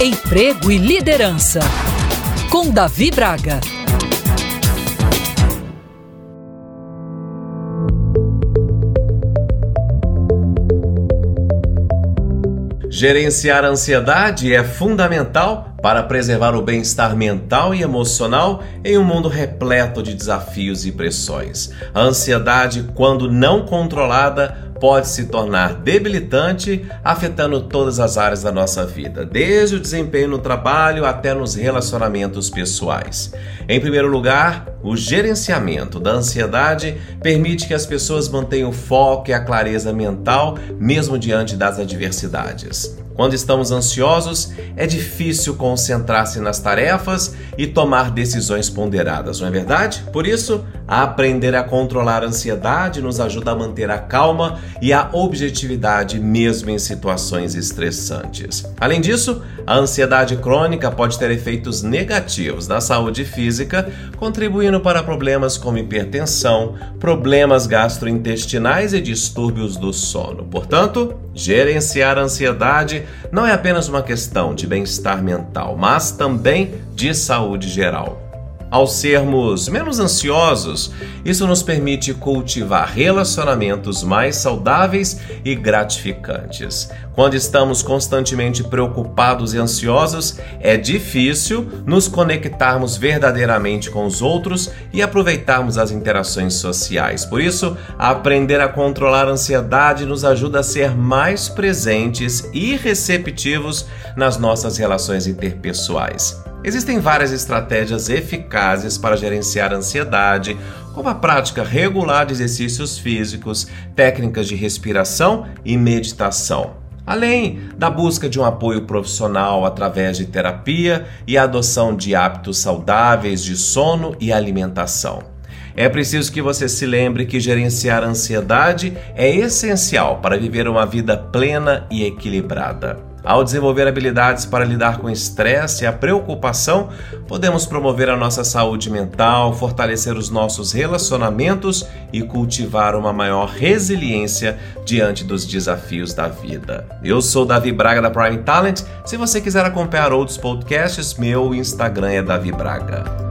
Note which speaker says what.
Speaker 1: Emprego e Liderança, com Davi Braga.
Speaker 2: Gerenciar a ansiedade é fundamental para preservar o bem-estar mental e emocional em um mundo repleto de desafios e pressões. A ansiedade, quando não controlada, pode se tornar debilitante, afetando todas as áreas da nossa vida, desde o desempenho no trabalho até nos relacionamentos pessoais. Em primeiro lugar, o gerenciamento da ansiedade permite que as pessoas mantenham o foco e a clareza mental, mesmo diante das adversidades. Quando estamos ansiosos, é difícil concentrar-se nas tarefas e tomar decisões ponderadas, não é verdade? Por isso, aprender a controlar a ansiedade nos ajuda a manter a calma e a objetividade mesmo em situações estressantes. Além disso, a ansiedade crônica pode ter efeitos negativos na saúde física, contribuindo para problemas como hipertensão, problemas gastrointestinais e distúrbios do sono. Portanto, gerenciar a ansiedade não é apenas uma questão de bem-estar mental, mas também de saúde geral. Ao sermos menos ansiosos, isso nos permite cultivar relacionamentos mais saudáveis e gratificantes. Quando estamos constantemente preocupados e ansiosos, é difícil nos conectarmos verdadeiramente com os outros e aproveitarmos as interações sociais. Por isso, aprender a controlar a ansiedade nos ajuda a ser mais presentes e receptivos nas nossas relações interpessoais. Existem várias estratégias eficazes para gerenciar a ansiedade, como a prática regular de exercícios físicos, técnicas de respiração e meditação. Além da busca de um apoio profissional através de terapia e adoção de hábitos saudáveis de sono e alimentação. É preciso que você se lembre que gerenciar a ansiedade é essencial para viver uma vida plena e equilibrada. Ao desenvolver habilidades para lidar com o estresse e a preocupação, podemos promover a nossa saúde mental, fortalecer os nossos relacionamentos e cultivar uma maior resiliência diante dos desafios da vida. Eu sou Davi Braga da Prime Talent. Se você quiser acompanhar outros podcasts, meu Instagram é Davi Braga.